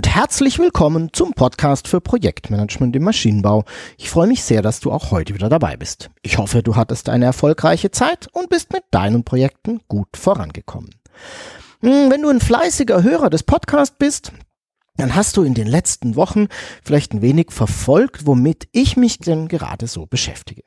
Und herzlich willkommen zum Podcast für Projektmanagement im Maschinenbau. Ich freue mich sehr, dass du auch heute wieder dabei bist. Ich hoffe, du hattest eine erfolgreiche Zeit und bist mit deinen Projekten gut vorangekommen. Hm, wenn du ein fleißiger Hörer des Podcasts bist, dann hast du in den letzten Wochen vielleicht ein wenig verfolgt, womit ich mich denn gerade so beschäftige.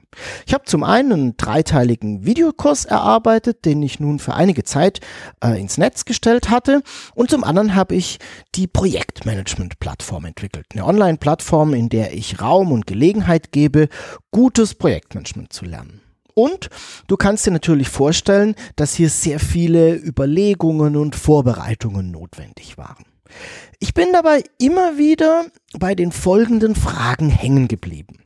Ich habe zum einen einen dreiteiligen Videokurs erarbeitet, den ich nun für einige Zeit äh, ins Netz gestellt hatte, und zum anderen habe ich die Projektmanagement-Plattform entwickelt. Eine Online-Plattform, in der ich Raum und Gelegenheit gebe, gutes Projektmanagement zu lernen. Und du kannst dir natürlich vorstellen, dass hier sehr viele Überlegungen und Vorbereitungen notwendig waren. Ich bin dabei immer wieder bei den folgenden Fragen hängen geblieben.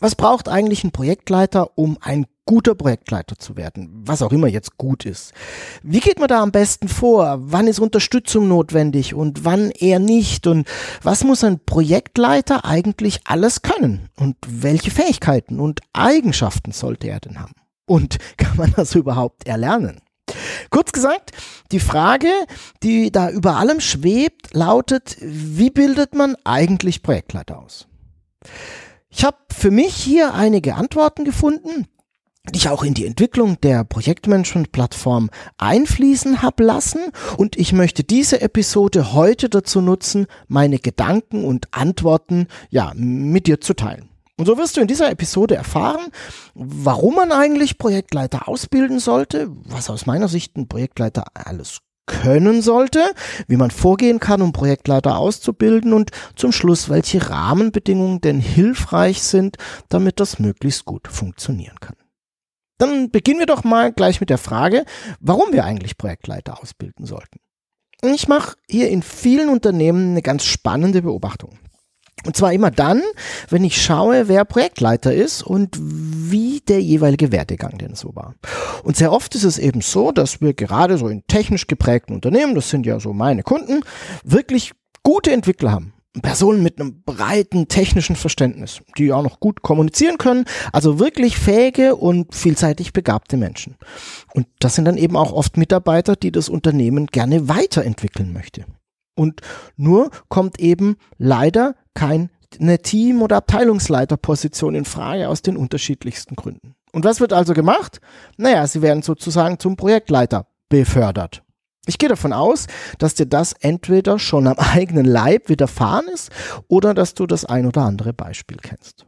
Was braucht eigentlich ein Projektleiter, um ein guter Projektleiter zu werden? Was auch immer jetzt gut ist. Wie geht man da am besten vor? Wann ist Unterstützung notwendig und wann eher nicht? Und was muss ein Projektleiter eigentlich alles können? Und welche Fähigkeiten und Eigenschaften sollte er denn haben? Und kann man das überhaupt erlernen? Kurz gesagt, die Frage, die da über allem schwebt, lautet, wie bildet man eigentlich Projektleiter aus? Ich habe für mich hier einige Antworten gefunden, die ich auch in die Entwicklung der Projektmanagement-Plattform einfließen habe lassen und ich möchte diese Episode heute dazu nutzen, meine Gedanken und Antworten ja mit dir zu teilen. Und so wirst du in dieser Episode erfahren, warum man eigentlich Projektleiter ausbilden sollte, was aus meiner Sicht ein Projektleiter alles können sollte, wie man vorgehen kann, um Projektleiter auszubilden und zum Schluss, welche Rahmenbedingungen denn hilfreich sind, damit das möglichst gut funktionieren kann. Dann beginnen wir doch mal gleich mit der Frage, warum wir eigentlich Projektleiter ausbilden sollten. Ich mache hier in vielen Unternehmen eine ganz spannende Beobachtung. Und zwar immer dann, wenn ich schaue, wer Projektleiter ist und wie der jeweilige Werdegang denn so war. Und sehr oft ist es eben so, dass wir gerade so in technisch geprägten Unternehmen, das sind ja so meine Kunden, wirklich gute Entwickler haben. Personen mit einem breiten technischen Verständnis, die auch noch gut kommunizieren können, also wirklich fähige und vielseitig begabte Menschen. Und das sind dann eben auch oft Mitarbeiter, die das Unternehmen gerne weiterentwickeln möchte. Und nur kommt eben leider keine Team- oder Abteilungsleiterposition in Frage aus den unterschiedlichsten Gründen. Und was wird also gemacht? Naja, sie werden sozusagen zum Projektleiter befördert. Ich gehe davon aus, dass dir das entweder schon am eigenen Leib widerfahren ist oder dass du das ein oder andere Beispiel kennst.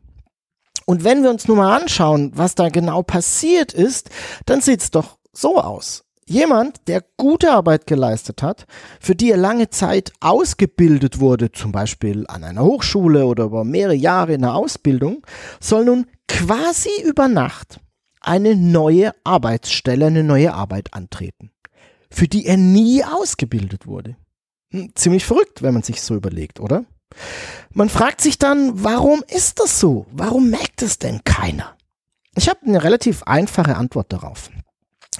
Und wenn wir uns nun mal anschauen, was da genau passiert ist, dann sieht es doch so aus. Jemand, der gute Arbeit geleistet hat, für die er lange Zeit ausgebildet wurde, zum Beispiel an einer Hochschule oder über mehrere Jahre in der Ausbildung, soll nun quasi über Nacht eine neue Arbeitsstelle, eine neue Arbeit antreten, für die er nie ausgebildet wurde. Hm, ziemlich verrückt, wenn man sich so überlegt, oder? Man fragt sich dann, warum ist das so? Warum merkt es denn keiner? Ich habe eine relativ einfache Antwort darauf.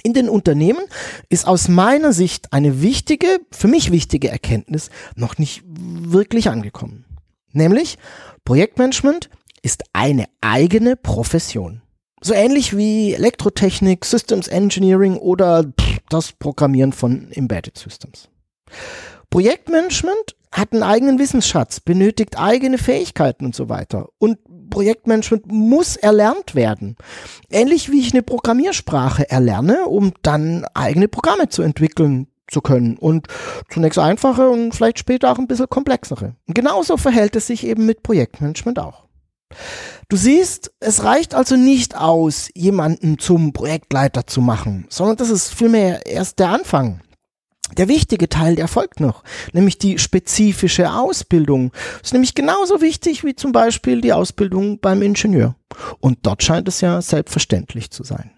In den Unternehmen ist aus meiner Sicht eine wichtige, für mich wichtige Erkenntnis noch nicht wirklich angekommen. Nämlich, Projektmanagement ist eine eigene Profession. So ähnlich wie Elektrotechnik, Systems Engineering oder das Programmieren von Embedded Systems. Projektmanagement hat einen eigenen Wissensschatz, benötigt eigene Fähigkeiten und so weiter. Und Projektmanagement muss erlernt werden. Ähnlich wie ich eine Programmiersprache erlerne, um dann eigene Programme zu entwickeln zu können und zunächst einfache und vielleicht später auch ein bisschen komplexere. Und genauso verhält es sich eben mit Projektmanagement auch. Du siehst, es reicht also nicht aus, jemanden zum Projektleiter zu machen, sondern das ist vielmehr erst der Anfang. Der wichtige Teil, der folgt noch, nämlich die spezifische Ausbildung. Das ist nämlich genauso wichtig wie zum Beispiel die Ausbildung beim Ingenieur. Und dort scheint es ja selbstverständlich zu sein.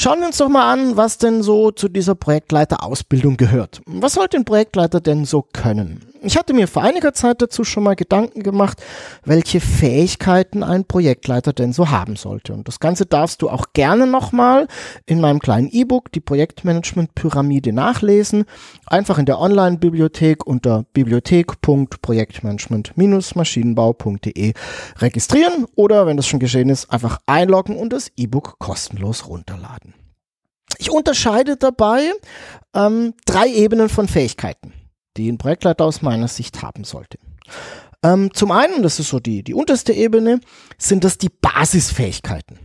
Schauen wir uns doch mal an, was denn so zu dieser Projektleiterausbildung gehört. Was sollte ein Projektleiter denn so können? Ich hatte mir vor einiger Zeit dazu schon mal Gedanken gemacht, welche Fähigkeiten ein Projektleiter denn so haben sollte. Und das Ganze darfst du auch gerne nochmal in meinem kleinen E-Book, die Projektmanagement-Pyramide, nachlesen. Einfach in der Online-Bibliothek unter bibliothek.projektmanagement-maschinenbau.de registrieren oder, wenn das schon geschehen ist, einfach einloggen und das E-Book kostenlos runterladen. Ich unterscheide dabei ähm, drei Ebenen von Fähigkeiten die ein Projektleiter aus meiner Sicht haben sollte. Ähm, zum einen, das ist so die, die unterste Ebene, sind das die Basisfähigkeiten.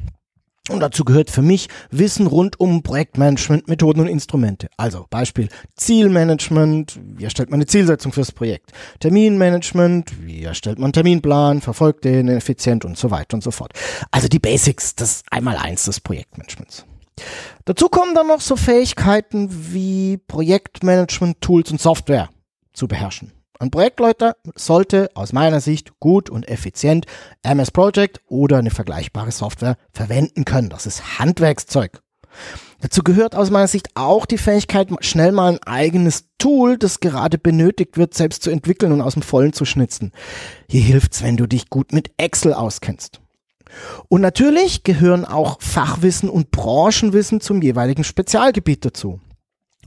Und dazu gehört für mich Wissen rund um Projektmanagement, Methoden und Instrumente. Also Beispiel Zielmanagement, wie erstellt man eine Zielsetzung fürs Projekt? Terminmanagement, wie erstellt man einen Terminplan, verfolgt den effizient und so weiter und so fort. Also die Basics, das Einmaleins des Projektmanagements. Dazu kommen dann noch so Fähigkeiten wie Projektmanagement, Tools und Software zu beherrschen. Ein Projektleiter sollte aus meiner Sicht gut und effizient MS Project oder eine vergleichbare Software verwenden können. Das ist Handwerkszeug. Dazu gehört aus meiner Sicht auch die Fähigkeit, schnell mal ein eigenes Tool, das gerade benötigt wird, selbst zu entwickeln und aus dem Vollen zu schnitzen. Hier hilft's, wenn du dich gut mit Excel auskennst. Und natürlich gehören auch Fachwissen und Branchenwissen zum jeweiligen Spezialgebiet dazu.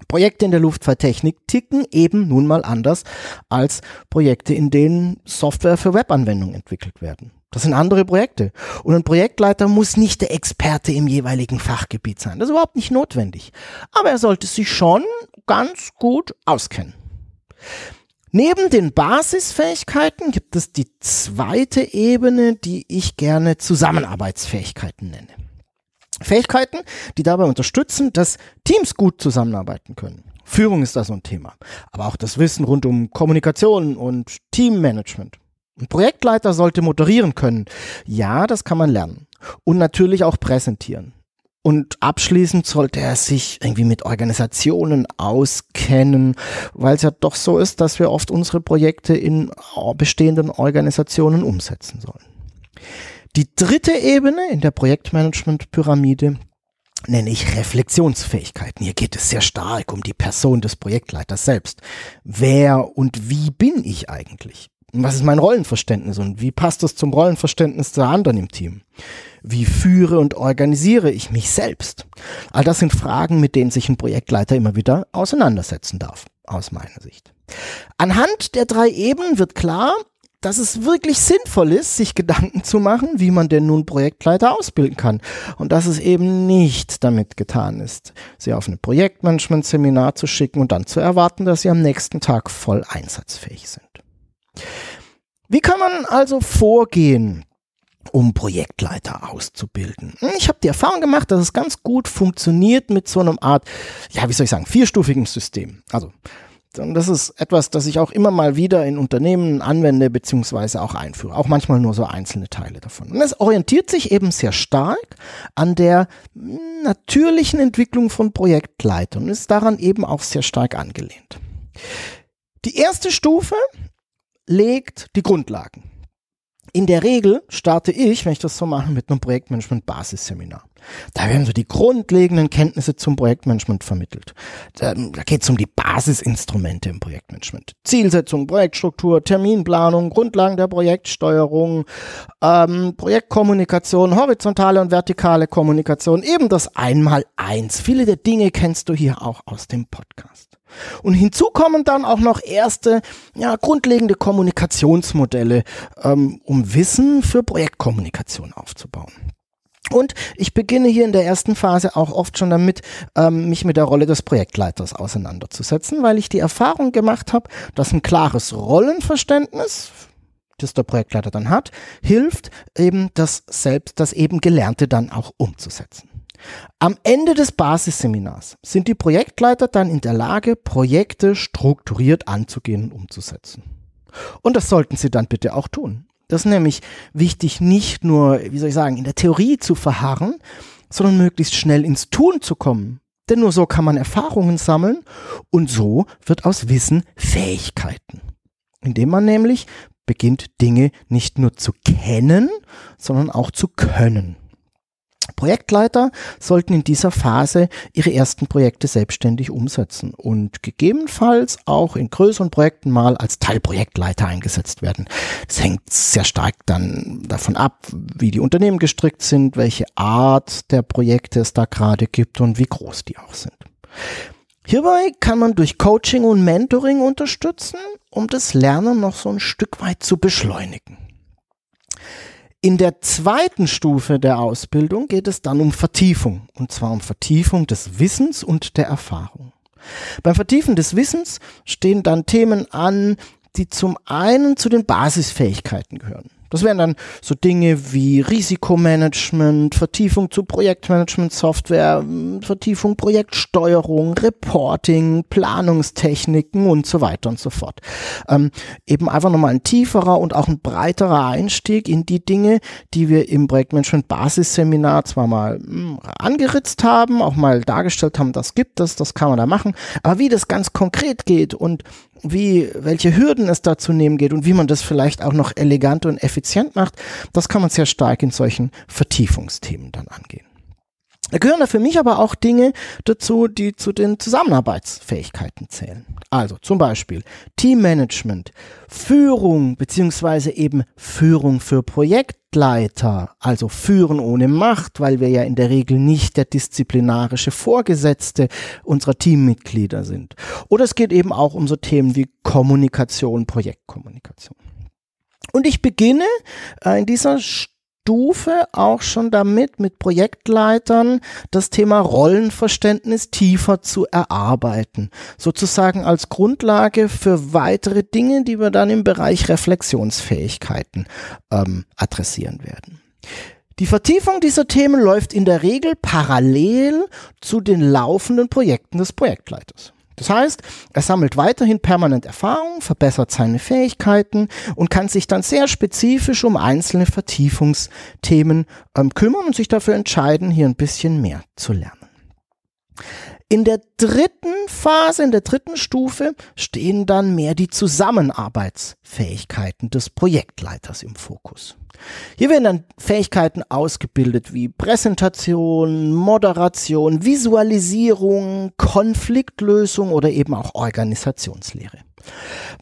Projekte in der Luftfahrttechnik ticken eben nun mal anders als Projekte, in denen Software für Webanwendungen entwickelt werden. Das sind andere Projekte. Und ein Projektleiter muss nicht der Experte im jeweiligen Fachgebiet sein. Das ist überhaupt nicht notwendig. Aber er sollte sich schon ganz gut auskennen. Neben den Basisfähigkeiten gibt es die zweite Ebene, die ich gerne Zusammenarbeitsfähigkeiten nenne. Fähigkeiten, die dabei unterstützen, dass Teams gut zusammenarbeiten können. Führung ist da so ein Thema, aber auch das Wissen rund um Kommunikation und Teammanagement. Ein Projektleiter sollte moderieren können. Ja, das kann man lernen. Und natürlich auch präsentieren. Und abschließend sollte er sich irgendwie mit Organisationen auskennen, weil es ja doch so ist, dass wir oft unsere Projekte in bestehenden Organisationen umsetzen sollen. Die dritte Ebene in der Projektmanagement-Pyramide nenne ich Reflexionsfähigkeiten. Hier geht es sehr stark um die Person des Projektleiters selbst. Wer und wie bin ich eigentlich? Was ist mein Rollenverständnis und wie passt das zum Rollenverständnis der anderen im Team? Wie führe und organisiere ich mich selbst? All das sind Fragen, mit denen sich ein Projektleiter immer wieder auseinandersetzen darf, aus meiner Sicht. Anhand der drei Ebenen wird klar, dass es wirklich sinnvoll ist, sich Gedanken zu machen, wie man denn nun Projektleiter ausbilden kann. Und dass es eben nicht damit getan ist, sie auf ein Projektmanagement-Seminar zu schicken und dann zu erwarten, dass sie am nächsten Tag voll einsatzfähig sind. Wie kann man also vorgehen, um Projektleiter auszubilden? Ich habe die Erfahrung gemacht, dass es ganz gut funktioniert mit so einem Art, ja, wie soll ich sagen, vierstufigen System. Also das ist etwas, das ich auch immer mal wieder in Unternehmen anwende beziehungsweise auch einführe. Auch manchmal nur so einzelne Teile davon. Und es orientiert sich eben sehr stark an der natürlichen Entwicklung von Projektleitern und ist daran eben auch sehr stark angelehnt. Die erste Stufe legt die Grundlagen. In der Regel starte ich, wenn ich das so mache, mit einem Projektmanagement-Basisseminar. Da werden so die grundlegenden Kenntnisse zum Projektmanagement vermittelt. Da, da geht es um die Basisinstrumente im Projektmanagement. Zielsetzung, Projektstruktur, Terminplanung, Grundlagen der Projektsteuerung, ähm, Projektkommunikation, horizontale und vertikale Kommunikation, eben das Einmal-Eins. Viele der Dinge kennst du hier auch aus dem Podcast. Und hinzu kommen dann auch noch erste ja, grundlegende Kommunikationsmodelle, ähm, um Wissen für Projektkommunikation aufzubauen. Und ich beginne hier in der ersten Phase auch oft schon damit, ähm, mich mit der Rolle des Projektleiters auseinanderzusetzen, weil ich die Erfahrung gemacht habe, dass ein klares Rollenverständnis, das der Projektleiter dann hat, hilft eben das selbst, das eben Gelernte dann auch umzusetzen. Am Ende des Basisseminars sind die Projektleiter dann in der Lage, Projekte strukturiert anzugehen und umzusetzen. Und das sollten sie dann bitte auch tun. Das ist nämlich wichtig, nicht nur, wie soll ich sagen, in der Theorie zu verharren, sondern möglichst schnell ins Tun zu kommen. Denn nur so kann man Erfahrungen sammeln und so wird aus Wissen Fähigkeiten. Indem man nämlich beginnt, Dinge nicht nur zu kennen, sondern auch zu können. Projektleiter sollten in dieser Phase ihre ersten Projekte selbstständig umsetzen und gegebenenfalls auch in größeren Projekten mal als Teilprojektleiter eingesetzt werden. Es hängt sehr stark dann davon ab, wie die Unternehmen gestrickt sind, welche Art der Projekte es da gerade gibt und wie groß die auch sind. Hierbei kann man durch Coaching und Mentoring unterstützen, um das Lernen noch so ein Stück weit zu beschleunigen. In der zweiten Stufe der Ausbildung geht es dann um Vertiefung, und zwar um Vertiefung des Wissens und der Erfahrung. Beim Vertiefen des Wissens stehen dann Themen an, die zum einen zu den Basisfähigkeiten gehören. Das wären dann so Dinge wie Risikomanagement, Vertiefung zu Projektmanagement-Software, Vertiefung Projektsteuerung, Reporting, Planungstechniken und so weiter und so fort. Ähm, eben einfach nochmal ein tieferer und auch ein breiterer Einstieg in die Dinge, die wir im Projektmanagement-Basisseminar zwar mal mh, hm, angeritzt haben, auch mal dargestellt haben, das gibt es, das kann man da machen, aber wie das ganz konkret geht und wie, welche Hürden es da zu nehmen geht und wie man das vielleicht auch noch elegant und effizient macht, das kann man sehr stark in solchen Vertiefungsthemen dann angehen. Da gehören da für mich aber auch Dinge dazu, die zu den Zusammenarbeitsfähigkeiten zählen. Also zum Beispiel Teammanagement, Führung beziehungsweise eben Führung für Projektleiter, also Führen ohne Macht, weil wir ja in der Regel nicht der disziplinarische Vorgesetzte unserer Teammitglieder sind. Oder es geht eben auch um so Themen wie Kommunikation, Projektkommunikation. Und ich beginne äh, in dieser Stufe auch schon damit, mit Projektleitern das Thema Rollenverständnis tiefer zu erarbeiten. Sozusagen als Grundlage für weitere Dinge, die wir dann im Bereich Reflexionsfähigkeiten ähm, adressieren werden. Die Vertiefung dieser Themen läuft in der Regel parallel zu den laufenden Projekten des Projektleiters. Das heißt, er sammelt weiterhin permanent Erfahrung, verbessert seine Fähigkeiten und kann sich dann sehr spezifisch um einzelne Vertiefungsthemen ähm, kümmern und sich dafür entscheiden, hier ein bisschen mehr zu lernen. In der dritten Phase, in der dritten Stufe stehen dann mehr die Zusammenarbeitsfähigkeiten des Projektleiters im Fokus. Hier werden dann Fähigkeiten ausgebildet wie Präsentation, Moderation, Visualisierung, Konfliktlösung oder eben auch Organisationslehre.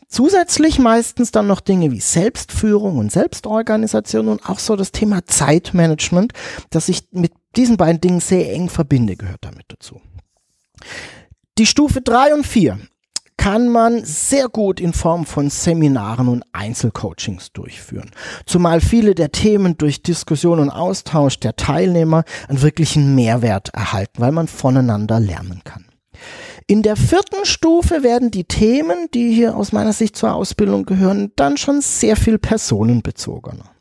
Zusätzlich meistens dann noch Dinge wie Selbstführung und Selbstorganisation und auch so das Thema Zeitmanagement, das ich mit diesen beiden Dingen sehr eng verbinde, gehört damit dazu. Die Stufe 3 und 4 kann man sehr gut in Form von Seminaren und Einzelcoachings durchführen. Zumal viele der Themen durch Diskussion und Austausch der Teilnehmer einen wirklichen Mehrwert erhalten, weil man voneinander lernen kann. In der vierten Stufe werden die Themen, die hier aus meiner Sicht zur Ausbildung gehören, dann schon sehr viel personenbezogener.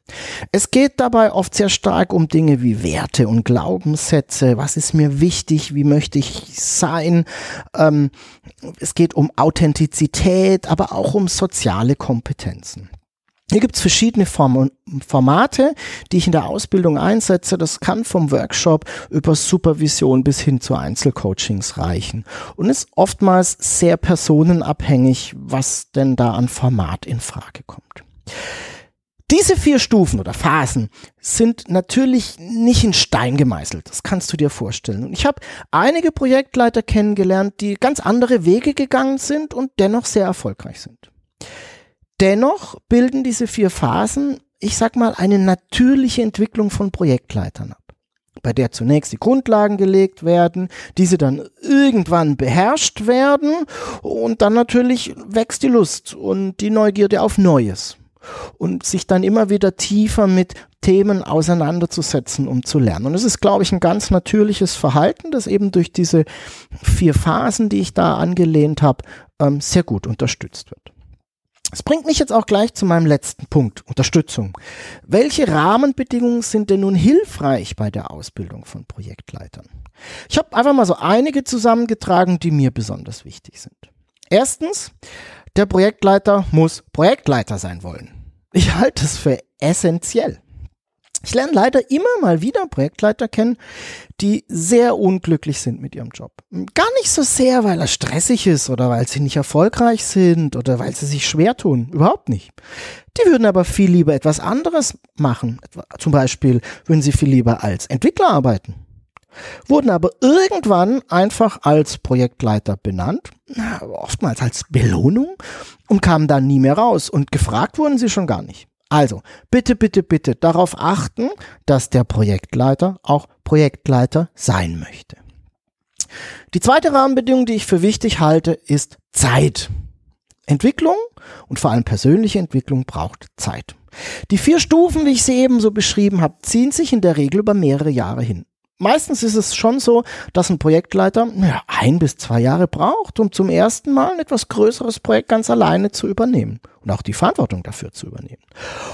Es geht dabei oft sehr stark um Dinge wie Werte und Glaubenssätze. Was ist mir wichtig? Wie möchte ich sein? Ähm, es geht um Authentizität, aber auch um soziale Kompetenzen. Hier gibt es verschiedene Form Formate, die ich in der Ausbildung einsetze. Das kann vom Workshop über Supervision bis hin zu Einzelcoachings reichen und ist oftmals sehr personenabhängig, was denn da an Format in Frage kommt. Diese vier Stufen oder Phasen sind natürlich nicht in Stein gemeißelt. Das kannst du dir vorstellen. Und ich habe einige Projektleiter kennengelernt, die ganz andere Wege gegangen sind und dennoch sehr erfolgreich sind. Dennoch bilden diese vier Phasen, ich sag mal, eine natürliche Entwicklung von Projektleitern ab bei der zunächst die Grundlagen gelegt werden, diese dann irgendwann beherrscht werden und dann natürlich wächst die Lust und die Neugierde auf Neues und sich dann immer wieder tiefer mit Themen auseinanderzusetzen, um zu lernen. Und es ist, glaube ich, ein ganz natürliches Verhalten, das eben durch diese vier Phasen, die ich da angelehnt habe, ähm, sehr gut unterstützt wird. Das bringt mich jetzt auch gleich zu meinem letzten Punkt, Unterstützung. Welche Rahmenbedingungen sind denn nun hilfreich bei der Ausbildung von Projektleitern? Ich habe einfach mal so einige zusammengetragen, die mir besonders wichtig sind. Erstens, der Projektleiter muss Projektleiter sein wollen. Ich halte es für essentiell. Ich lerne leider immer mal wieder Projektleiter kennen, die sehr unglücklich sind mit ihrem Job. Gar nicht so sehr, weil er stressig ist oder weil sie nicht erfolgreich sind oder weil sie sich schwer tun. Überhaupt nicht. Die würden aber viel lieber etwas anderes machen. Zum Beispiel würden sie viel lieber als Entwickler arbeiten. Wurden aber irgendwann einfach als Projektleiter benannt, oftmals als Belohnung und kamen dann nie mehr raus und gefragt wurden sie schon gar nicht. Also, bitte, bitte, bitte darauf achten, dass der Projektleiter auch Projektleiter sein möchte. Die zweite Rahmenbedingung, die ich für wichtig halte, ist Zeit. Entwicklung und vor allem persönliche Entwicklung braucht Zeit. Die vier Stufen, wie ich sie eben so beschrieben habe, ziehen sich in der Regel über mehrere Jahre hin. Meistens ist es schon so, dass ein Projektleiter ja, ein bis zwei Jahre braucht, um zum ersten Mal ein etwas größeres Projekt ganz alleine zu übernehmen und auch die Verantwortung dafür zu übernehmen.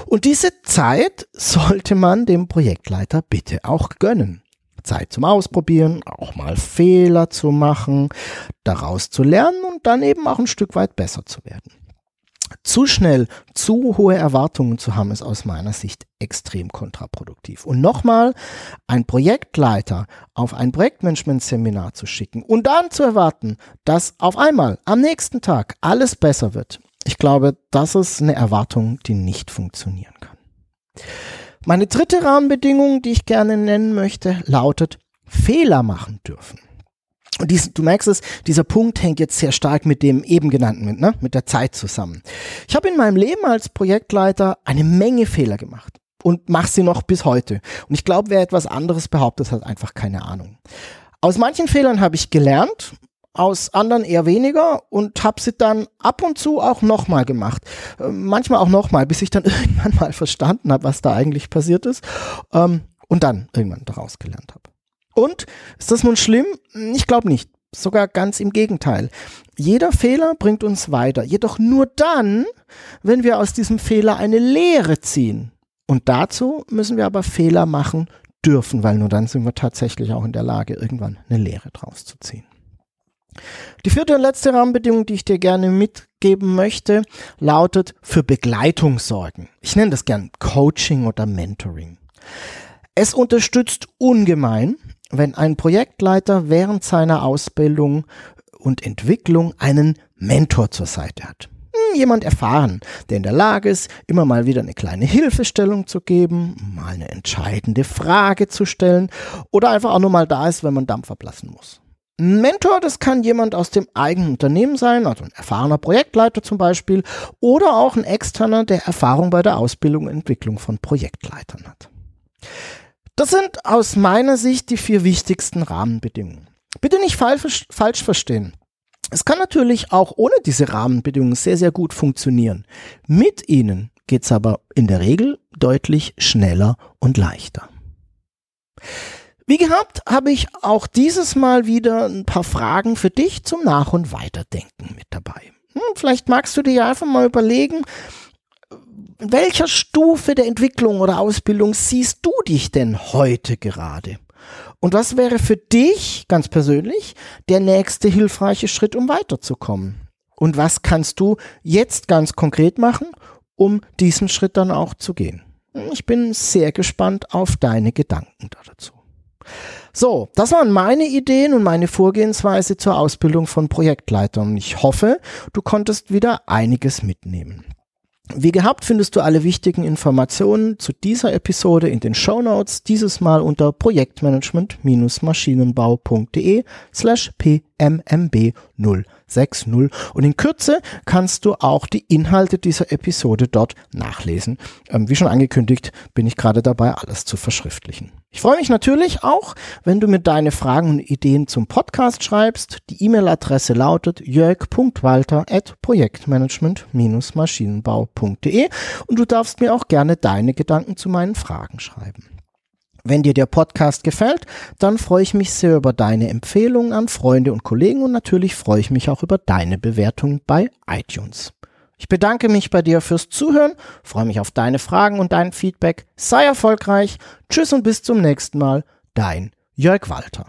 Und diese Zeit sollte man dem Projektleiter bitte auch gönnen. Zeit zum Ausprobieren, auch mal Fehler zu machen, daraus zu lernen und dann eben auch ein Stück weit besser zu werden. Zu schnell zu hohe Erwartungen zu haben, ist aus meiner Sicht extrem kontraproduktiv. Und nochmal, ein Projektleiter auf ein Projektmanagement-Seminar zu schicken und dann zu erwarten, dass auf einmal am nächsten Tag alles besser wird. Ich glaube, das ist eine Erwartung, die nicht funktionieren kann. Meine dritte Rahmenbedingung, die ich gerne nennen möchte, lautet Fehler machen dürfen. Und dies, du merkst es, dieser Punkt hängt jetzt sehr stark mit dem eben genannten, mit, ne, mit der Zeit zusammen. Ich habe in meinem Leben als Projektleiter eine Menge Fehler gemacht und mache sie noch bis heute. Und ich glaube, wer etwas anderes behauptet, hat einfach keine Ahnung. Aus manchen Fehlern habe ich gelernt, aus anderen eher weniger und habe sie dann ab und zu auch nochmal gemacht. Äh, manchmal auch nochmal, bis ich dann irgendwann mal verstanden habe, was da eigentlich passiert ist ähm, und dann irgendwann daraus gelernt habe. Und ist das nun schlimm? Ich glaube nicht. Sogar ganz im Gegenteil. Jeder Fehler bringt uns weiter. Jedoch nur dann, wenn wir aus diesem Fehler eine Lehre ziehen. Und dazu müssen wir aber Fehler machen dürfen, weil nur dann sind wir tatsächlich auch in der Lage, irgendwann eine Lehre draus zu ziehen. Die vierte und letzte Rahmenbedingung, die ich dir gerne mitgeben möchte, lautet für Begleitung sorgen. Ich nenne das gern Coaching oder Mentoring. Es unterstützt ungemein, wenn ein Projektleiter während seiner Ausbildung und Entwicklung einen Mentor zur Seite hat. Hm, jemand erfahren, der in der Lage ist, immer mal wieder eine kleine Hilfestellung zu geben, mal eine entscheidende Frage zu stellen oder einfach auch nur mal da ist, wenn man Dampf ablassen muss. Ein Mentor, das kann jemand aus dem eigenen Unternehmen sein, also ein erfahrener Projektleiter zum Beispiel, oder auch ein externer, der Erfahrung bei der Ausbildung und Entwicklung von Projektleitern hat. Das sind aus meiner Sicht die vier wichtigsten Rahmenbedingungen. Bitte nicht falsch, verstehen. Es kann natürlich auch ohne diese Rahmenbedingungen sehr, sehr gut funktionieren. Mit ihnen geht es aber in der Regel deutlich schneller und leichter. Wie gehabt, habe ich auch dieses Mal wieder ein paar Fragen für dich zum Nach- und Weiterdenken mit dabei. Hm, vielleicht magst du dir einfach mal überlegen, in welcher Stufe der Entwicklung oder Ausbildung siehst du dich denn heute gerade? Und was wäre für dich ganz persönlich der nächste hilfreiche Schritt, um weiterzukommen? Und was kannst du jetzt ganz konkret machen, um diesen Schritt dann auch zu gehen? Ich bin sehr gespannt auf deine Gedanken dazu. So, das waren meine Ideen und meine Vorgehensweise zur Ausbildung von Projektleitern. Ich hoffe, du konntest wieder einiges mitnehmen. Wie gehabt findest du alle wichtigen Informationen zu dieser Episode in den Show Notes, dieses Mal unter projektmanagement-maschinenbau.de slash pmmb 060 und in Kürze kannst du auch die Inhalte dieser Episode dort nachlesen. Ähm, wie schon angekündigt, bin ich gerade dabei, alles zu verschriftlichen. Ich freue mich natürlich auch, wenn du mir deine Fragen und Ideen zum Podcast schreibst. Die E-Mail-Adresse lautet jörg.walter.projektmanagement-maschinenbau.de und du darfst mir auch gerne deine Gedanken zu meinen Fragen schreiben. Wenn dir der Podcast gefällt, dann freue ich mich sehr über deine Empfehlungen an Freunde und Kollegen und natürlich freue ich mich auch über deine Bewertung bei iTunes. Ich bedanke mich bei dir fürs Zuhören, freue mich auf deine Fragen und dein Feedback. Sei erfolgreich. Tschüss und bis zum nächsten Mal. Dein Jörg Walter.